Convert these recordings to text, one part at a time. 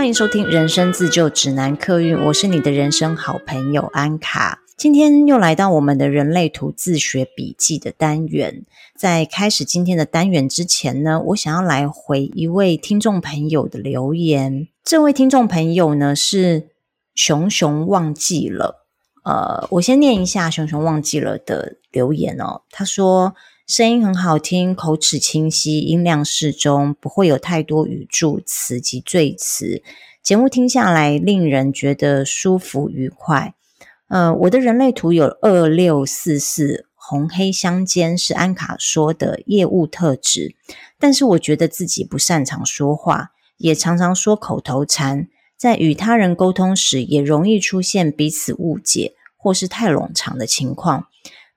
欢迎收听《人生自救指南》客运，我是你的人生好朋友安卡。今天又来到我们的人类图自学笔记的单元。在开始今天的单元之前呢，我想要来回一位听众朋友的留言。这位听众朋友呢是熊熊忘记了。呃，我先念一下熊熊忘记了的留言哦。他说。声音很好听，口齿清晰，音量适中，不会有太多语助词及赘词。节目听下来，令人觉得舒服愉快。呃，我的人类图有二六四四，红黑相间，是安卡说的业务特质。但是我觉得自己不擅长说话，也常常说口头禅，在与他人沟通时，也容易出现彼此误解或是太冗长的情况。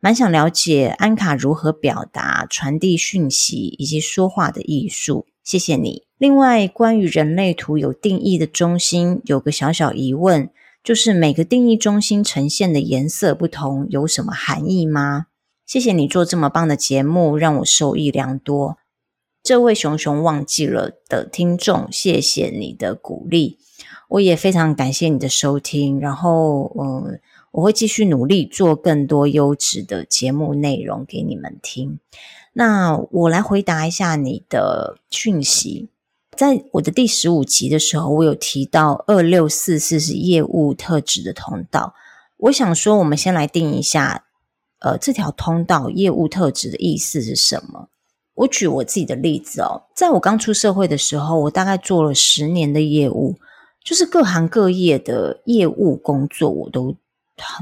蛮想了解安卡如何表达、传递讯息以及说话的艺术，谢谢你。另外，关于人类图有定义的中心，有个小小疑问，就是每个定义中心呈现的颜色不同，有什么含义吗？谢谢你做这么棒的节目，让我受益良多。这位熊熊忘记了的听众，谢谢你的鼓励，我也非常感谢你的收听。然后，嗯。我会继续努力做更多优质的节目内容给你们听。那我来回答一下你的讯息。在我的第十五集的时候，我有提到二六四四是业务特质的通道。我想说，我们先来定一下，呃，这条通道业务特质的意思是什么？我举我自己的例子哦，在我刚出社会的时候，我大概做了十年的业务，就是各行各业的业务工作，我都。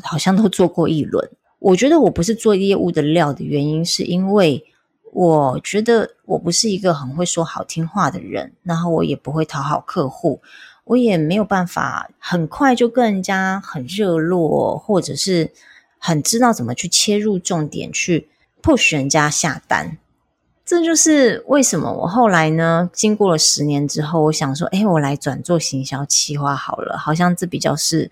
好像都做过一轮。我觉得我不是做业务的料的原因，是因为我觉得我不是一个很会说好听话的人，然后我也不会讨好客户，我也没有办法很快就跟人家很热络，或者是很知道怎么去切入重点去 push 人家下单。这就是为什么我后来呢，经过了十年之后，我想说，哎，我来转做行销企划好了，好像这比较是。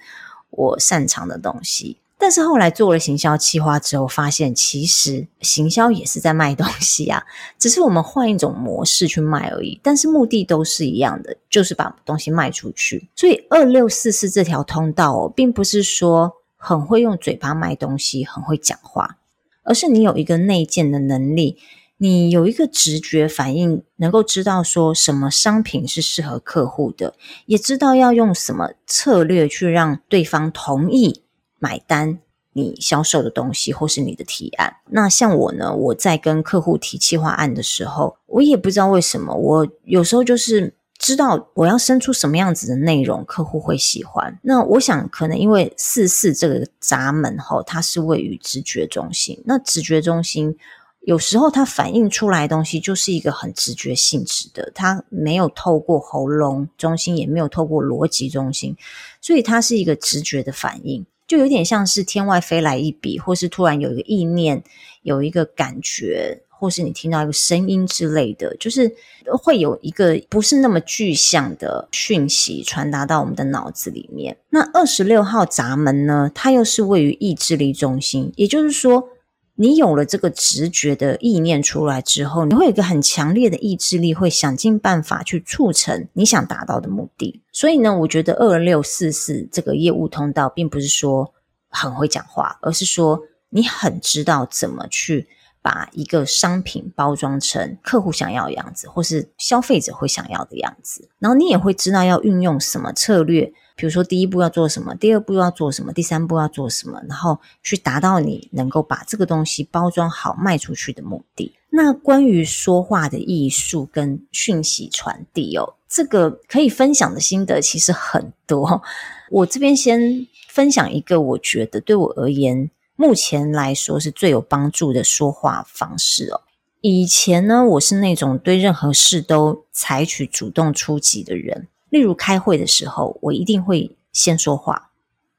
我擅长的东西，但是后来做了行销企划之后，发现其实行销也是在卖东西啊，只是我们换一种模式去卖而已。但是目的都是一样的，就是把东西卖出去。所以二六四四这条通道哦，并不是说很会用嘴巴卖东西，很会讲话，而是你有一个内建的能力。你有一个直觉反应，能够知道说什么商品是适合客户的，也知道要用什么策略去让对方同意买单你销售的东西或是你的提案。那像我呢，我在跟客户提企划案的时候，我也不知道为什么，我有时候就是知道我要生出什么样子的内容，客户会喜欢。那我想可能因为四四这个闸门吼，它是位于直觉中心，那直觉中心。有时候它反映出来的东西就是一个很直觉性质的，它没有透过喉咙中心，也没有透过逻辑中心，所以它是一个直觉的反应，就有点像是天外飞来一笔，或是突然有一个意念，有一个感觉，或是你听到一个声音之类的，就是会有一个不是那么具象的讯息传达到我们的脑子里面。那二十六号闸门呢，它又是位于意志力中心，也就是说。你有了这个直觉的意念出来之后，你会有一个很强烈的意志力，会想尽办法去促成你想达到的目的。所以呢，我觉得二六四四这个业务通道，并不是说很会讲话，而是说你很知道怎么去把一个商品包装成客户想要的样子，或是消费者会想要的样子。然后你也会知道要运用什么策略。比如说，第一步要做什么，第二步要做什么，第三步要做什么，然后去达到你能够把这个东西包装好卖出去的目的。那关于说话的艺术跟讯息传递哦，这个可以分享的心得其实很多。我这边先分享一个，我觉得对我而言，目前来说是最有帮助的说话方式哦。以前呢，我是那种对任何事都采取主动出击的人。例如开会的时候，我一定会先说话。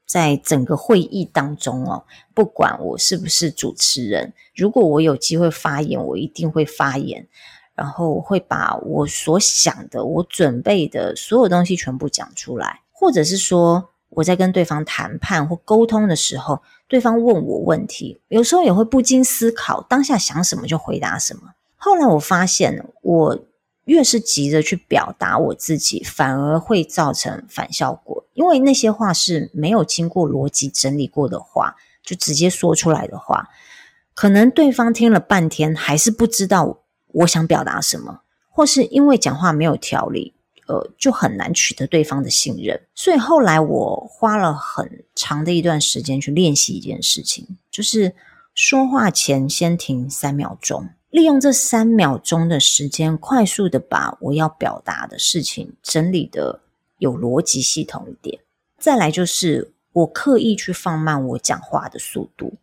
在整个会议当中哦，不管我是不是主持人，如果我有机会发言，我一定会发言，然后会把我所想的、我准备的所有东西全部讲出来。或者是说，我在跟对方谈判或沟通的时候，对方问我问题，有时候也会不经思考，当下想什么就回答什么。后来我发现，我越是急着去表达我自己，反而会造成反效果。因为那些话是没有经过逻辑整理过的话，就直接说出来的话，可能对方听了半天还是不知道我想表达什么，或是因为讲话没有条理，呃，就很难取得对方的信任。所以后来我花了很长的一段时间去练习一件事情，就是说话前先停三秒钟。利用这三秒钟的时间，快速的把我要表达的事情整理的有逻辑系统一点。再来就是我刻意去放慢我讲话的速度。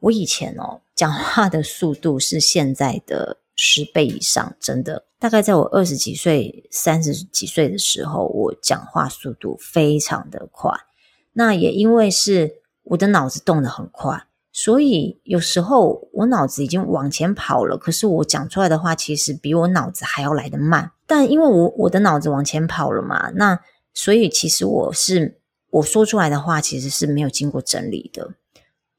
我以前哦，讲话的速度是现在的十倍以上，真的。大概在我二十几岁、三十几岁的时候，我讲话速度非常的快。那也因为是我的脑子动得很快。所以有时候我脑子已经往前跑了，可是我讲出来的话其实比我脑子还要来得慢。但因为我我的脑子往前跑了嘛，那所以其实我是我说出来的话其实是没有经过整理的。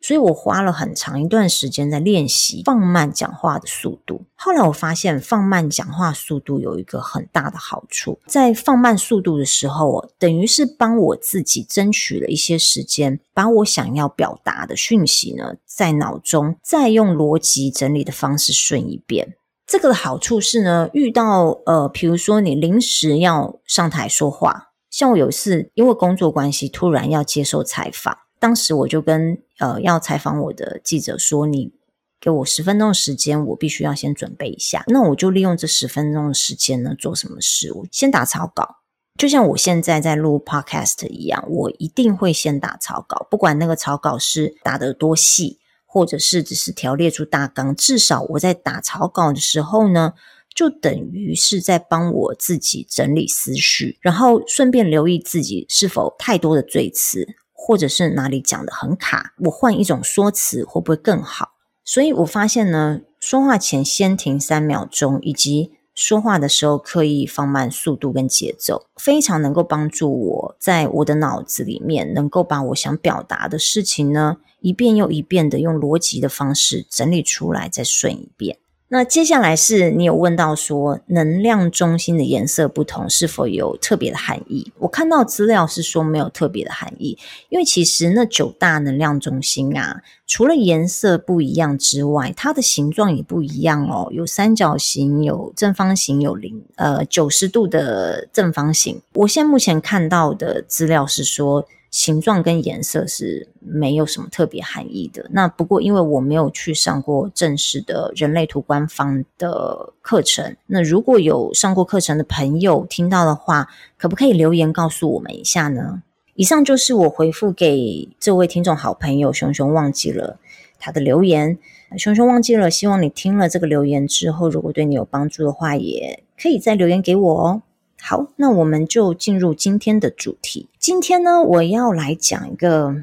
所以我花了很长一段时间在练习放慢讲话的速度。后来我发现放慢讲话速度有一个很大的好处，在放慢速度的时候，等于是帮我自己争取了一些时间，把我想要表达的讯息呢，在脑中再用逻辑整理的方式顺一遍。这个的好处是呢，遇到呃，比如说你临时要上台说话，像我有一次因为工作关系突然要接受采访。当时我就跟呃要采访我的记者说：“你给我十分钟的时间，我必须要先准备一下。那我就利用这十分钟的时间呢，做什么事？我先打草稿，就像我现在在录 podcast 一样，我一定会先打草稿，不管那个草稿是打得多细，或者是只是条列出大纲，至少我在打草稿的时候呢，就等于是在帮我自己整理思绪，然后顺便留意自己是否太多的赘词。”或者是哪里讲得很卡，我换一种说辞会不会更好？所以我发现呢，说话前先停三秒钟，以及说话的时候刻意放慢速度跟节奏，非常能够帮助我在我的脑子里面能够把我想表达的事情呢，一遍又一遍的用逻辑的方式整理出来，再顺一遍。那接下来是你有问到说，能量中心的颜色不同是否有特别的含义？我看到资料是说没有特别的含义，因为其实那九大能量中心啊，除了颜色不一样之外，它的形状也不一样哦，有三角形，有正方形，有零呃九十度的正方形。我现在目前看到的资料是说。形状跟颜色是没有什么特别含义的。那不过，因为我没有去上过正式的人类图官方的课程，那如果有上过课程的朋友听到的话，可不可以留言告诉我们一下呢？以上就是我回复给这位听众好朋友熊熊忘记了他的留言。熊熊忘记了，希望你听了这个留言之后，如果对你有帮助的话，也可以再留言给我哦。好，那我们就进入今天的主题。今天呢，我要来讲一个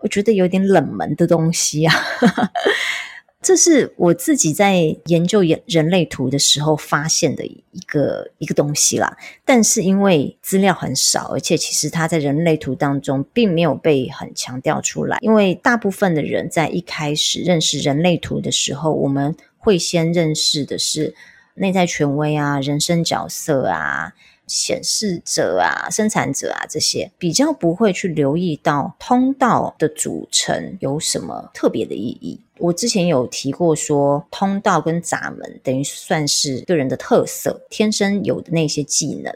我觉得有点冷门的东西啊。这是我自己在研究人人类图的时候发现的一个一个东西啦。但是因为资料很少，而且其实它在人类图当中并没有被很强调出来。因为大部分的人在一开始认识人类图的时候，我们会先认识的是内在权威啊、人生角色啊。显示者啊，生产者啊，这些比较不会去留意到通道的组成有什么特别的意义。我之前有提过说，通道跟闸门等于算是个人的特色，天生有的那些技能。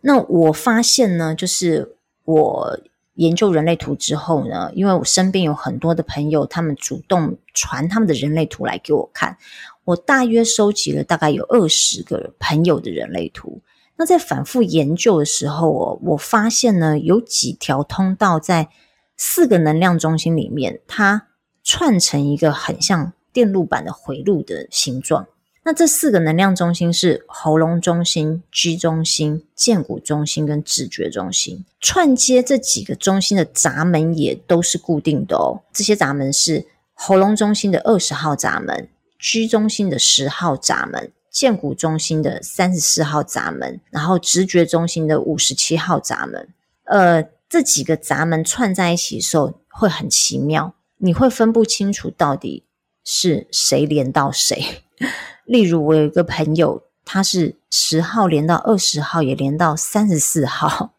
那我发现呢，就是我研究人类图之后呢，因为我身边有很多的朋友，他们主动传他们的人类图来给我看，我大约收集了大概有二十个朋友的人类图。那在反复研究的时候，哦，我发现呢，有几条通道在四个能量中心里面，它串成一个很像电路板的回路的形状。那这四个能量中心是喉咙中心、G 中心、荐骨中心跟直觉中心。串接这几个中心的闸门也都是固定的哦。这些闸门是喉咙中心的二十号闸门，G 中心的十号闸门。荐骨中心的三十四号闸门，然后直觉中心的五十七号闸门，呃，这几个闸门串在一起的时候会很奇妙，你会分不清楚到底是谁连到谁。例如，我有一个朋友，他是十号连到二十号，也连到三十四号。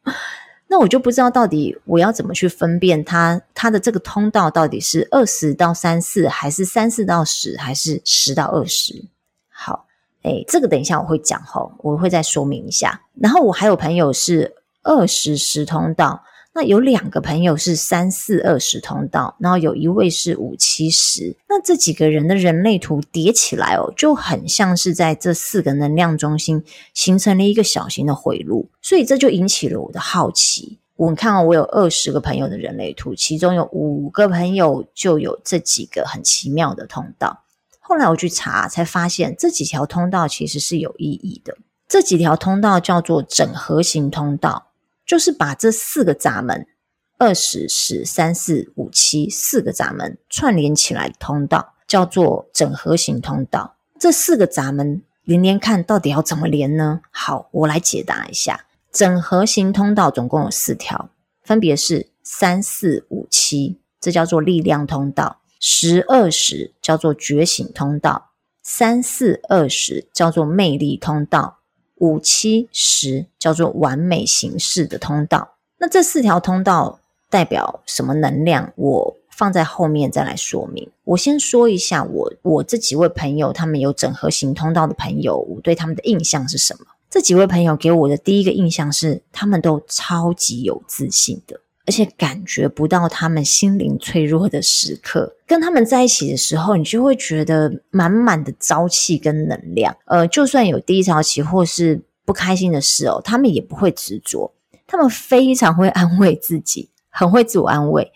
那我就不知道到底我要怎么去分辨它，它的这个通道到底是二十到三四，还是三四到十，还是十到二十？哎，这个等一下我会讲齁，我会再说明一下。然后我还有朋友是二十十通道。那有两个朋友是三四二十通道，然后有一位是五七十。那这几个人的人类图叠起来哦，就很像是在这四个能量中心形成了一个小型的回路，所以这就引起了我的好奇。我看哦，我有二十个朋友的人类图，其中有五个朋友就有这几个很奇妙的通道。后来我去查，才发现这几条通道其实是有意义的。这几条通道叫做整合型通道。就是把这四个闸门，二十、十、三、四、五、七四个闸门串联起来的通道，叫做整合型通道。这四个闸门连连看到底要怎么连呢？好，我来解答一下。整合型通道总共有四条，分别是三、四、五、七，这叫做力量通道；十、二、十叫做觉醒通道；三、四、二十叫做魅力通道。五七十叫做完美形式的通道，那这四条通道代表什么能量？我放在后面再来说明。我先说一下我我这几位朋友，他们有整合型通道的朋友，我对他们的印象是什么？这几位朋友给我的第一个印象是，他们都超级有自信的。而且感觉不到他们心灵脆弱的时刻，跟他们在一起的时候，你就会觉得满满的朝气跟能量。呃，就算有低潮期或是不开心的事哦，他们也不会执着，他们非常会安慰自己，很会自我安慰。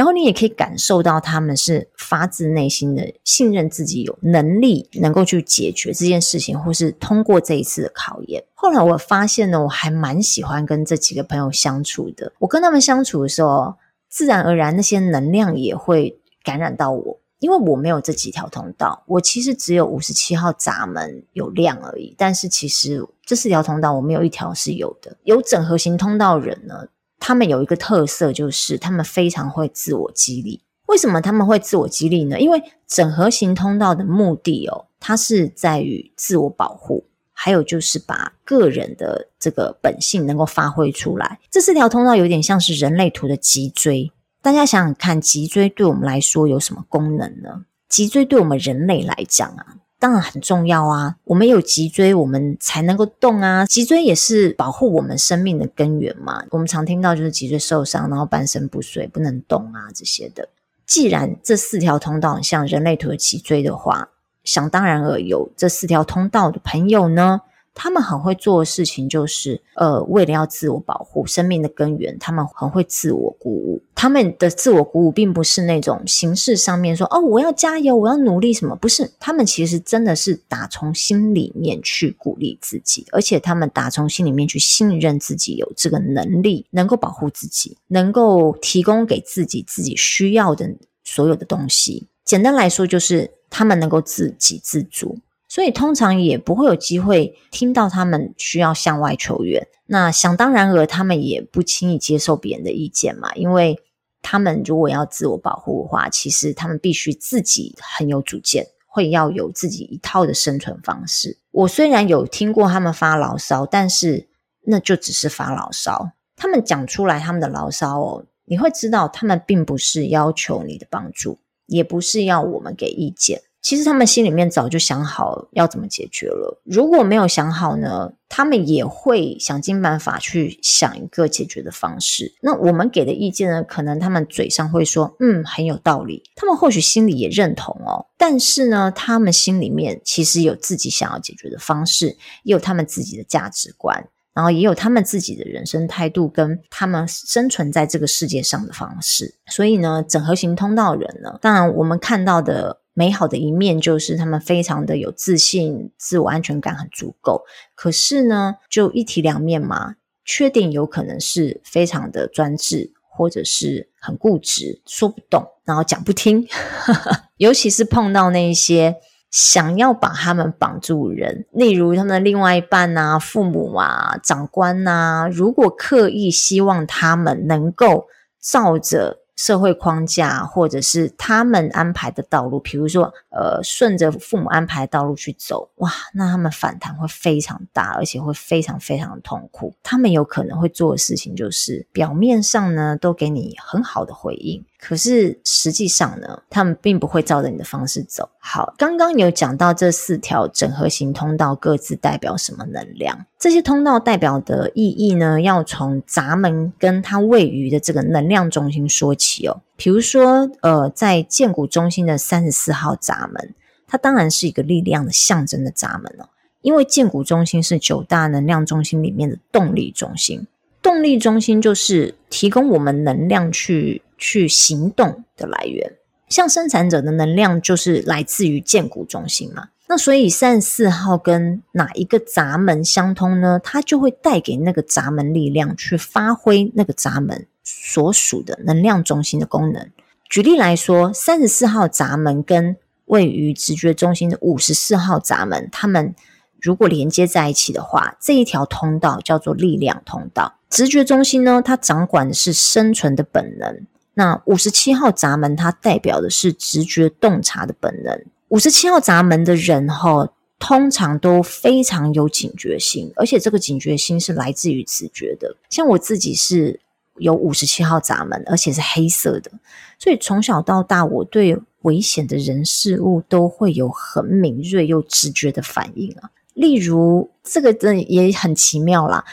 然后你也可以感受到他们是发自内心的信任自己有能力能够去解决这件事情，或是通过这一次的考验。后来我发现呢，我还蛮喜欢跟这几个朋友相处的。我跟他们相处的时候，自然而然那些能量也会感染到我，因为我没有这几条通道，我其实只有五十七号闸门有亮而已。但是其实这四条通道我没有一条是有的。有整合型通道人呢，他们有一个特色，就是他们非常会自我激励。为什么他们会自我激励呢？因为整合型通道的目的哦，它是在于自我保护，还有就是把个人的这个本性能够发挥出来。这四条通道有点像是人类图的脊椎。大家想想看，脊椎对我们来说有什么功能呢？脊椎对我们人类来讲啊。当然很重要啊！我们有脊椎，我们才能够动啊。脊椎也是保护我们生命的根源嘛。我们常听到就是脊椎受伤，然后半身不遂，不能动啊这些的。既然这四条通道像人类图的脊椎的话，想当然而有这四条通道的朋友呢，他们很会做的事情就是，呃，为了要自我保护生命的根源，他们很会自我鼓舞。他们的自我鼓舞并不是那种形式上面说，哦，我要加油，我要努力什么，不是。他们其实真的是打从心里面去鼓励自己，而且他们打从心里面去信任自己有这个能力，能够保护自己，能够提供给自己自己需要的所有的东西。简单来说，就是他们能够自给自足。所以通常也不会有机会听到他们需要向外求援。那想当然而，他们也不轻易接受别人的意见嘛，因为他们如果要自我保护的话，其实他们必须自己很有主见，会要有自己一套的生存方式。我虽然有听过他们发牢骚，但是那就只是发牢骚。他们讲出来他们的牢骚哦，你会知道他们并不是要求你的帮助，也不是要我们给意见。其实他们心里面早就想好要怎么解决了。如果没有想好呢，他们也会想尽办法去想一个解决的方式。那我们给的意见呢，可能他们嘴上会说，嗯，很有道理。他们或许心里也认同哦，但是呢，他们心里面其实有自己想要解决的方式，也有他们自己的价值观，然后也有他们自己的人生态度，跟他们生存在这个世界上的方式。所以呢，整合型通道人呢，当然我们看到的。美好的一面就是他们非常的有自信，自我安全感很足够。可是呢，就一体两面嘛，缺点有可能是非常的专制，或者是很固执，说不动，然后讲不听。尤其是碰到那些想要把他们绑住人，例如他们的另外一半啊、父母啊、长官啊，如果刻意希望他们能够照着。社会框架，或者是他们安排的道路，比如说，呃，顺着父母安排的道路去走，哇，那他们反弹会非常大，而且会非常非常痛苦。他们有可能会做的事情就是，表面上呢都给你很好的回应。可是实际上呢，他们并不会照着你的方式走。好，刚刚有讲到这四条整合型通道各自代表什么能量，这些通道代表的意义呢，要从闸门跟它位于的这个能量中心说起哦。比如说，呃，在建骨中心的三十四号闸门，它当然是一个力量的象征的闸门哦，因为建骨中心是九大能量中心里面的动力中心，动力中心就是提供我们能量去。去行动的来源，像生产者的能量就是来自于建骨中心嘛。那所以三十四号跟哪一个闸门相通呢？它就会带给那个闸门力量，去发挥那个闸门所属的能量中心的功能。举例来说，三十四号闸门跟位于直觉中心的五十四号闸门，它们如果连接在一起的话，这一条通道叫做力量通道。直觉中心呢，它掌管的是生存的本能。那五十七号闸门，它代表的是直觉洞察的本能。五十七号闸门的人哈，通常都非常有警觉性，而且这个警觉心是来自于直觉的。像我自己是有五十七号闸门，而且是黑色的，所以从小到大，我对危险的人事物都会有很敏锐又直觉的反应啊。例如，这个真也很奇妙啦。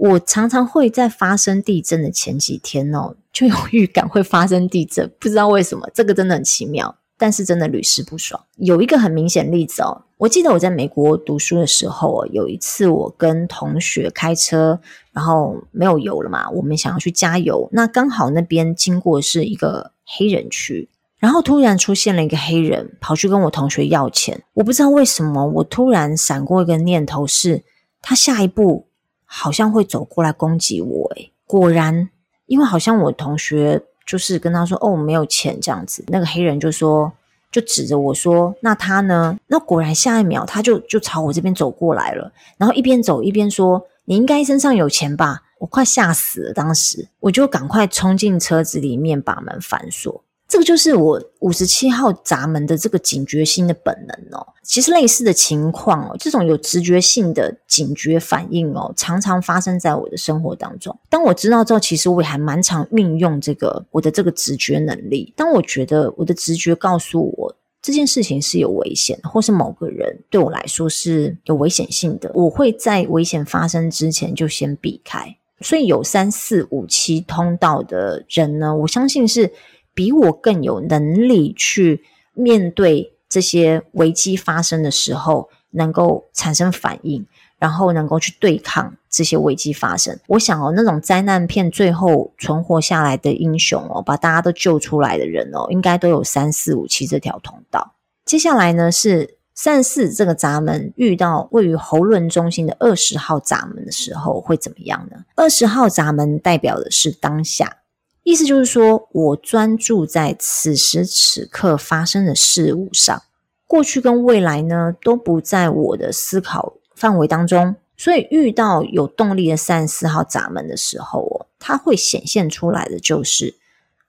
我常常会在发生地震的前几天哦，就有预感会发生地震，不知道为什么，这个真的很奇妙，但是真的屡试不爽。有一个很明显例子哦，我记得我在美国读书的时候，有一次我跟同学开车，然后没有油了嘛，我们想要去加油，那刚好那边经过是一个黑人区，然后突然出现了一个黑人，跑去跟我同学要钱，我不知道为什么，我突然闪过一个念头是，他下一步。好像会走过来攻击我，诶，果然，因为好像我同学就是跟他说，哦，我没有钱这样子，那个黑人就说，就指着我说，那他呢？那果然下一秒他就就朝我这边走过来了，然后一边走一边说，你应该身上有钱吧？我快吓死了，当时我就赶快冲进车子里面，把门反锁。这个就是我五十七号闸门的这个警觉心的本能哦。其实类似的情况哦，这种有直觉性的警觉反应哦，常常发生在我的生活当中。当我知道之后，其实我也还蛮常运用这个我的这个直觉能力。当我觉得我的直觉告诉我这件事情是有危险，或是某个人对我来说是有危险性的，我会在危险发生之前就先避开。所以有三四五七通道的人呢，我相信是。比我更有能力去面对这些危机发生的时候，能够产生反应，然后能够去对抗这些危机发生。我想哦，那种灾难片最后存活下来的英雄哦，把大家都救出来的人哦，应该都有三四五七这条通道。接下来呢，是三四这个闸门遇到位于喉轮中心的二十号闸门的时候会怎么样呢？二十号闸门代表的是当下。意思就是说，我专注在此时此刻发生的事物上，过去跟未来呢都不在我的思考范围当中。所以遇到有动力的三十四号闸门的时候哦，它会显现出来的就是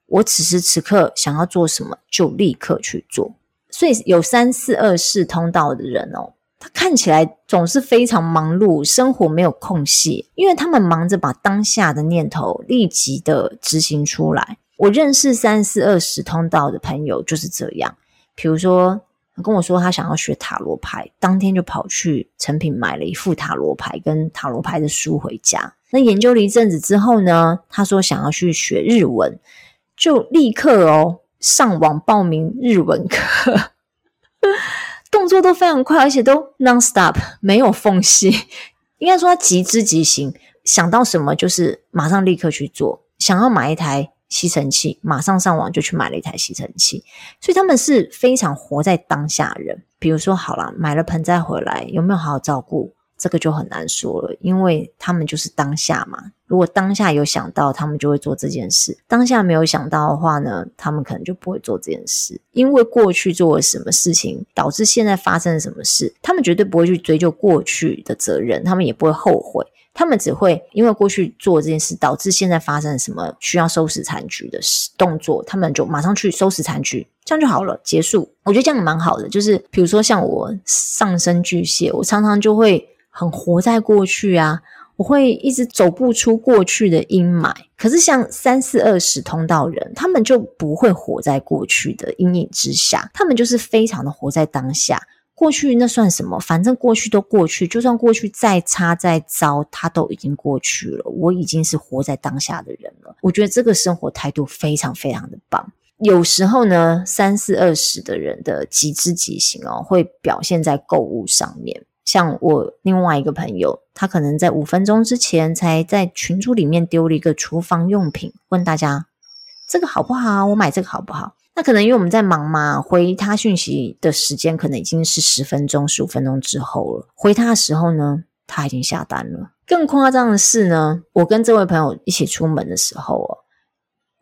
我此时此刻想要做什么，就立刻去做。所以有三四二四通道的人哦。他看起来总是非常忙碌，生活没有空隙，因为他们忙着把当下的念头立即的执行出来。我认识三四二十通道的朋友就是这样，比如说跟我说他想要学塔罗牌，当天就跑去诚品买了一副塔罗牌跟塔罗牌的书回家。那研究了一阵子之后呢，他说想要去学日文，就立刻哦上网报名日文课。动作都非常快，而且都 non-stop，没有缝隙。应该说他即知即行，想到什么就是马上立刻去做。想要买一台吸尘器，马上上网就去买了一台吸尘器。所以他们是非常活在当下人。比如说，好了，买了盆栽回来，有没有好好照顾？这个就很难说了，因为他们就是当下嘛。如果当下有想到，他们就会做这件事；当下没有想到的话呢，他们可能就不会做这件事。因为过去做了什么事情，导致现在发生了什么事，他们绝对不会去追究过去的责任，他们也不会后悔。他们只会因为过去做这件事，导致现在发生了什么需要收拾残局的动作，他们就马上去收拾残局，这样就好了，结束。我觉得这样蛮好的。就是比如说像我上升巨蟹，我常常就会很活在过去啊，我会一直走不出过去的阴霾。可是像三四二十通道人，他们就不会活在过去的阴影之下，他们就是非常的活在当下。过去那算什么？反正过去都过去，就算过去再差再糟，它都已经过去了。我已经是活在当下的人了。我觉得这个生活态度非常非常的棒。有时候呢，三四二十的人的极之极行哦，会表现在购物上面。像我另外一个朋友，他可能在五分钟之前才在群组里面丢了一个厨房用品，问大家这个好不好？我买这个好不好？那可能因为我们在忙嘛，回他讯息的时间可能已经是十分钟、十五分钟之后了。回他的时候呢，他已经下单了。更夸张的是呢，我跟这位朋友一起出门的时候哦，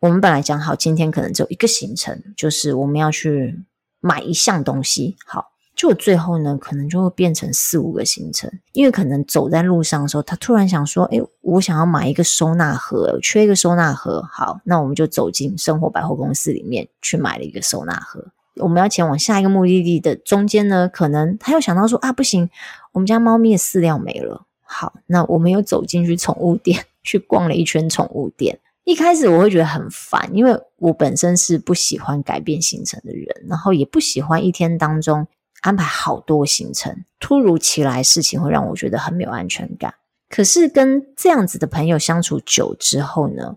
我们本来讲好今天可能只有一个行程，就是我们要去买一项东西。好。就最后呢，可能就会变成四五个行程，因为可能走在路上的时候，他突然想说：“诶，我想要买一个收纳盒，缺一个收纳盒。”好，那我们就走进生活百货公司里面去买了一个收纳盒。我们要前往下一个目的地的中间呢，可能他又想到说：“啊，不行，我们家猫咪的饲料没了。”好，那我们又走进去宠物店去逛了一圈宠物店。一开始我会觉得很烦，因为我本身是不喜欢改变行程的人，然后也不喜欢一天当中。安排好多行程，突如其来事情会让我觉得很没有安全感。可是跟这样子的朋友相处久之后呢，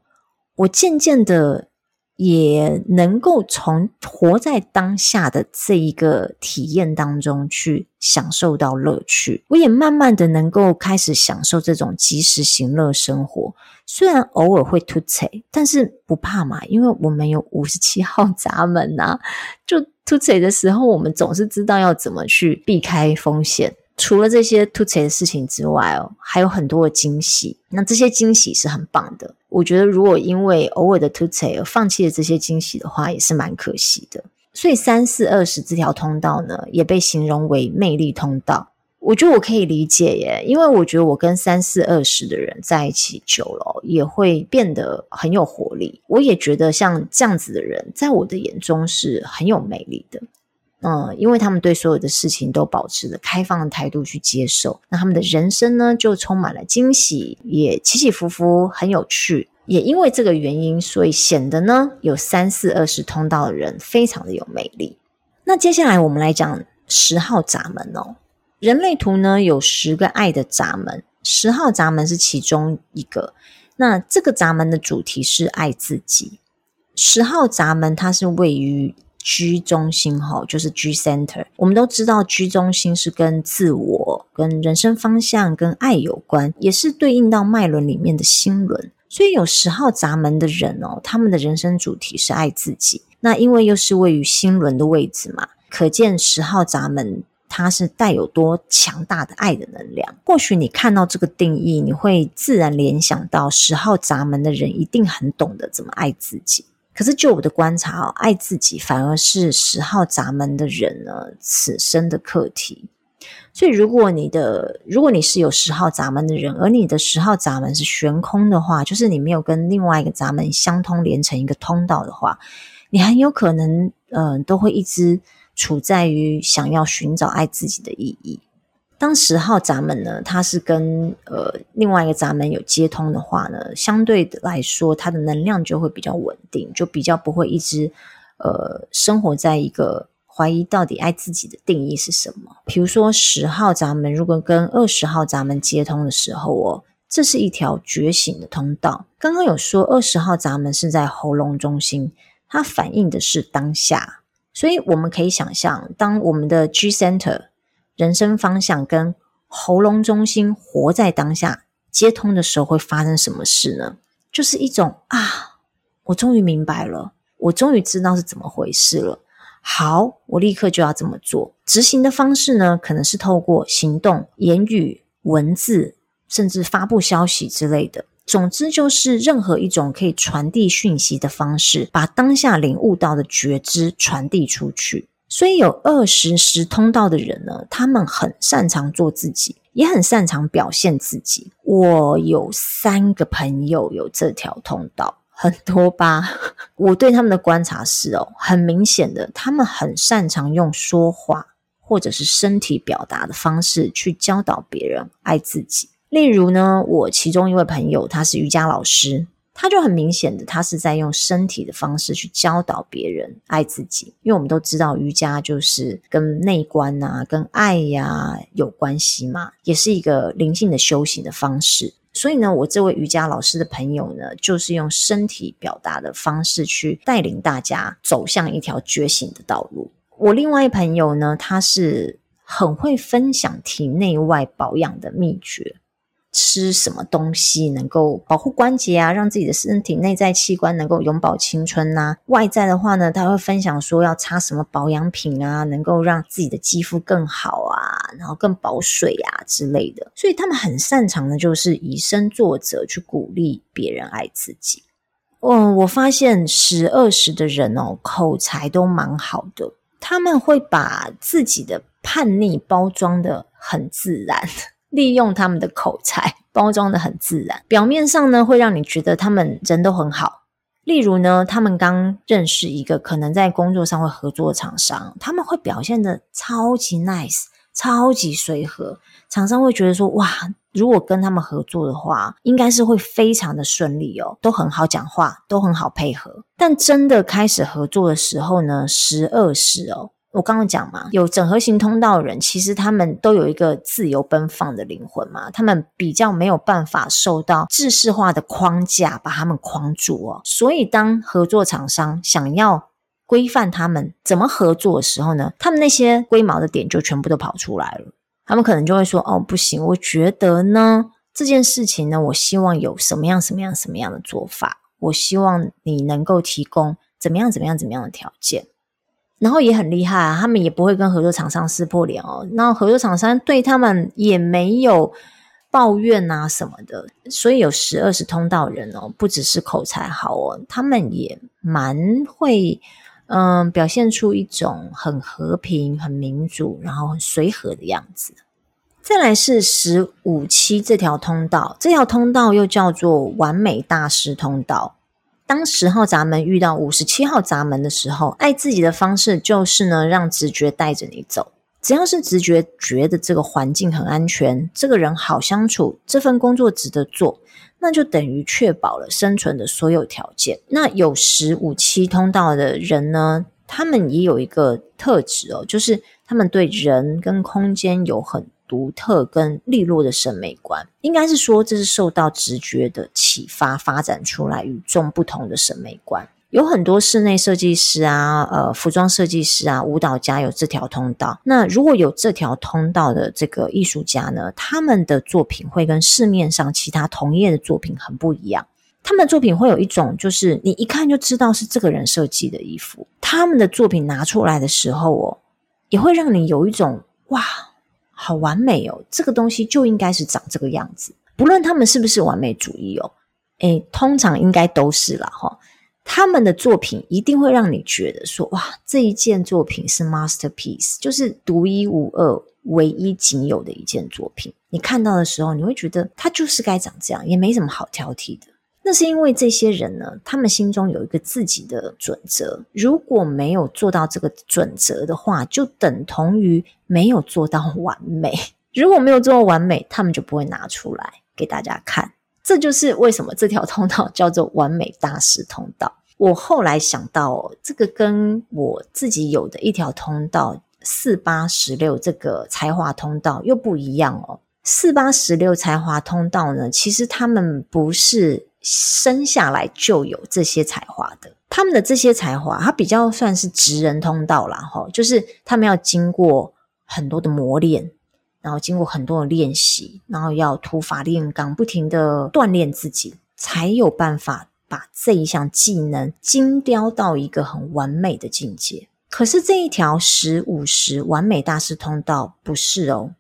我渐渐的也能够从活在当下的这一个体验当中去享受到乐趣。我也慢慢的能够开始享受这种及时行乐生活。虽然偶尔会凸槌，但是不怕嘛，因为我们有五十七号闸门呐、就。凸槌的时候，我们总是知道要怎么去避开风险。除了这些凸槌的事情之外哦，还有很多的惊喜。那这些惊喜是很棒的。我觉得，如果因为偶尔的凸槌而放弃了这些惊喜的话，也是蛮可惜的。所以三四二十这条通道呢，也被形容为魅力通道。我觉得我可以理解耶，因为我觉得我跟三四二十的人在一起久了，也会变得很有活力。我也觉得像这样子的人，在我的眼中是很有魅力的。嗯，因为他们对所有的事情都保持着开放的态度去接受，那他们的人生呢，就充满了惊喜，也起起伏伏，很有趣。也因为这个原因，所以显得呢，有三四二十通道的人非常的有魅力。那接下来我们来讲十号闸门哦。人类图呢，有十个爱的闸门，十号闸门是其中一个。那这个闸门的主题是爱自己。十号闸门它是位于居中心，哈，就是居 Center。我们都知道居中心是跟自我、跟人生方向、跟爱有关，也是对应到脉轮里面的心轮。所以有十号闸门的人哦，他们的人生主题是爱自己。那因为又是位于心轮的位置嘛，可见十号闸门。它是带有多强大的爱的能量？或许你看到这个定义，你会自然联想到十号闸门的人一定很懂得怎么爱自己。可是就我的观察哦，爱自己反而是十号闸门的人呢，此生的课题。所以，如果你的，如果你是有十号闸门的人，而你的十号闸门是悬空的话，就是你没有跟另外一个闸门相通连成一个通道的话，你很有可能，嗯、都会一直。处在于想要寻找爱自己的意义。当十号闸门呢，它是跟呃另外一个闸门有接通的话呢，相对来说，它的能量就会比较稳定，就比较不会一直呃生活在一个怀疑到底爱自己的定义是什么。比如说十号闸门如果跟二十号闸门接通的时候哦，这是一条觉醒的通道。刚刚有说二十号闸门是在喉咙中心，它反映的是当下。所以我们可以想象，当我们的 G Center 人生方向跟喉咙中心活在当下接通的时候，会发生什么事呢？就是一种啊，我终于明白了，我终于知道是怎么回事了。好，我立刻就要这么做。执行的方式呢，可能是透过行动、言语、文字，甚至发布消息之类的。总之，就是任何一种可以传递讯息的方式，把当下领悟到的觉知传递出去。所以有二十十通道的人呢，他们很擅长做自己，也很擅长表现自己。我有三个朋友有这条通道，很多吧？我对他们的观察是哦，很明显的，他们很擅长用说话或者是身体表达的方式去教导别人爱自己。例如呢，我其中一位朋友，他是瑜伽老师。他就很明显的，他是在用身体的方式去教导别人爱自己，因为我们都知道瑜伽就是跟内观啊、跟爱呀、有关系嘛，也是一个灵性的修行的方式。所以呢，我这位瑜伽老师的朋友呢，就是用身体表达的方式去带领大家走向一条觉醒的道路。我另外一朋友呢，他是很会分享体内外保养的秘诀。吃什么东西能够保护关节啊，让自己的身体内在器官能够永葆青春呐、啊？外在的话呢，他会分享说要擦什么保养品啊，能够让自己的肌肤更好啊，然后更保水啊之类的。所以他们很擅长的就是以身作则，去鼓励别人爱自己。嗯，我发现十二十的人哦，口才都蛮好的，他们会把自己的叛逆包装得很自然。利用他们的口才 包装得很自然，表面上呢会让你觉得他们人都很好。例如呢，他们刚认识一个可能在工作上会合作的厂商，他们会表现得超级 nice、超级随和，厂商会觉得说哇，如果跟他们合作的话，应该是会非常的顺利哦，都很好讲话，都很好配合。但真的开始合作的时候呢，十二时哦。我刚刚讲嘛，有整合型通道的人，其实他们都有一个自由奔放的灵魂嘛，他们比较没有办法受到制式化的框架把他们框住哦。所以当合作厂商想要规范他们怎么合作的时候呢，他们那些龟毛的点就全部都跑出来了。他们可能就会说：“哦，不行，我觉得呢，这件事情呢，我希望有什么样什么样什么样的做法，我希望你能够提供怎么样怎么样怎么样的条件。”然后也很厉害啊，他们也不会跟合作厂商撕破脸哦。那合作厂商对他们也没有抱怨啊什么的，所以有十二时通道人哦，不只是口才好哦，他们也蛮会嗯表现出一种很和平、很民主，然后很随和的样子。再来是十五七这条通道，这条通道又叫做完美大师通道。当十号闸门遇到五十七号闸门的时候，爱自己的方式就是呢，让直觉带着你走。只要是直觉觉得这个环境很安全，这个人好相处，这份工作值得做，那就等于确保了生存的所有条件。那有十五七通道的人呢，他们也有一个特质哦，就是他们对人跟空间有很独特跟利落的审美观，应该是说，这是受到直觉的启发发展出来与众不同的审美观。有很多室内设计师啊，呃，服装设计师啊，舞蹈家有这条通道。那如果有这条通道的这个艺术家呢，他们的作品会跟市面上其他同业的作品很不一样。他们的作品会有一种，就是你一看就知道是这个人设计的衣服。他们的作品拿出来的时候哦，也会让你有一种哇。好完美哦！这个东西就应该是长这个样子，不论他们是不是完美主义哦，诶，通常应该都是啦哈。他们的作品一定会让你觉得说，哇，这一件作品是 masterpiece，就是独一无二、唯一仅有的一件作品。你看到的时候，你会觉得它就是该长这样，也没什么好挑剔的。那是因为这些人呢，他们心中有一个自己的准则，如果没有做到这个准则的话，就等同于没有做到完美。如果没有做到完美，他们就不会拿出来给大家看。这就是为什么这条通道叫做完美大师通道。我后来想到哦，这个跟我自己有的一条通道四八十六这个才华通道又不一样哦。四八十六才华通道呢，其实他们不是。生下来就有这些才华的，他们的这些才华，它比较算是职人通道啦，哈，就是他们要经过很多的磨练，然后经过很多的练习，然后要土法炼钢，不停的锻炼自己，才有办法把这一项技能精雕到一个很完美的境界。可是这一条十五十完美大师通道不是哦。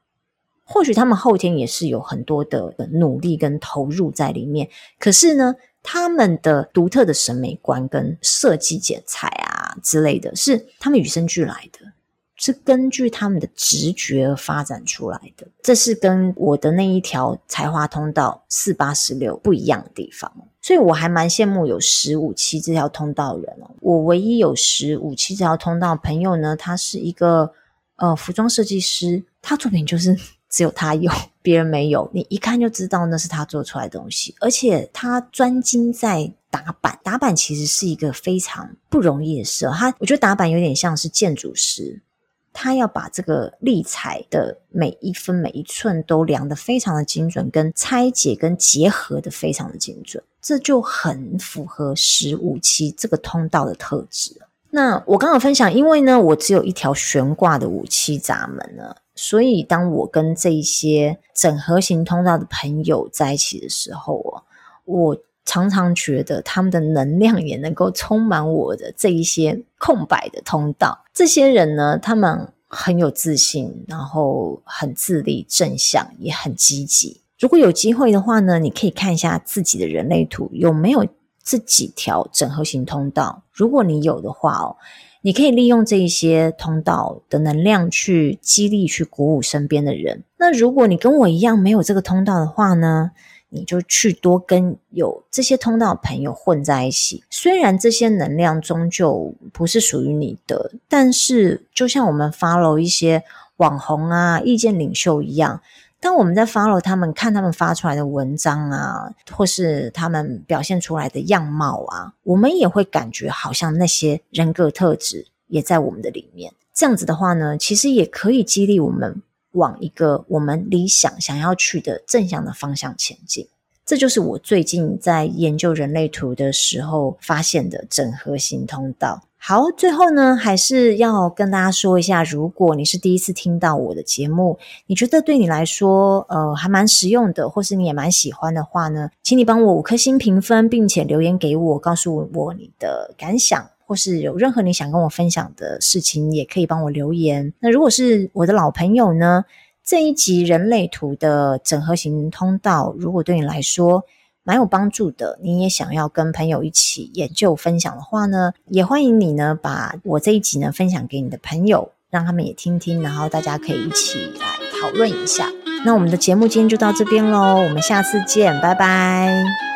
或许他们后天也是有很多的努力跟投入在里面，可是呢，他们的独特的审美观跟设计剪裁啊之类的是他们与生俱来的。是根据他们的直觉而发展出来的。这是跟我的那一条才华通道四八十六不一样的地方。所以我还蛮羡慕有十五七这条通道的人哦。我唯一有十五七这条通道的朋友呢，他是一个呃服装设计师，他作品就是。只有他有，别人没有。你一看就知道那是他做出来的东西，而且他专精在打板。打板其实是一个非常不容易的事。他我觉得打板有点像是建筑师，他要把这个立材的每一分每一寸都量得非常的精准，跟拆解跟结合的非常的精准，这就很符合十五期这个通道的特质。那我刚刚分享，因为呢，我只有一条悬挂的五七闸门呢。所以，当我跟这些整合型通道的朋友在一起的时候啊，我常常觉得他们的能量也能够充满我的这一些空白的通道。这些人呢，他们很有自信，然后很自立、正向，也很积极。如果有机会的话呢，你可以看一下自己的人类图有没有这几条整合型通道。如果你有的话哦。你可以利用这一些通道的能量去激励、去鼓舞身边的人。那如果你跟我一样没有这个通道的话呢，你就去多跟有这些通道的朋友混在一起。虽然这些能量终究不是属于你的，但是就像我们 follow 一些网红啊、意见领袖一样。当我们在 follow 他们，看他们发出来的文章啊，或是他们表现出来的样貌啊，我们也会感觉好像那些人格特质也在我们的里面。这样子的话呢，其实也可以激励我们往一个我们理想想要去的正向的方向前进。这就是我最近在研究人类图的时候发现的整合型通道。好，最后呢，还是要跟大家说一下，如果你是第一次听到我的节目，你觉得对你来说，呃，还蛮实用的，或是你也蛮喜欢的话呢，请你帮我五颗星评分，并且留言给我，告诉我你的感想，或是有任何你想跟我分享的事情，也可以帮我留言。那如果是我的老朋友呢，这一集人类图的整合型通道，如果对你来说，蛮有帮助的，你也想要跟朋友一起研究分享的话呢，也欢迎你呢把我这一集呢分享给你的朋友，让他们也听听，然后大家可以一起来讨论一下。那我们的节目今天就到这边喽，我们下次见，拜拜。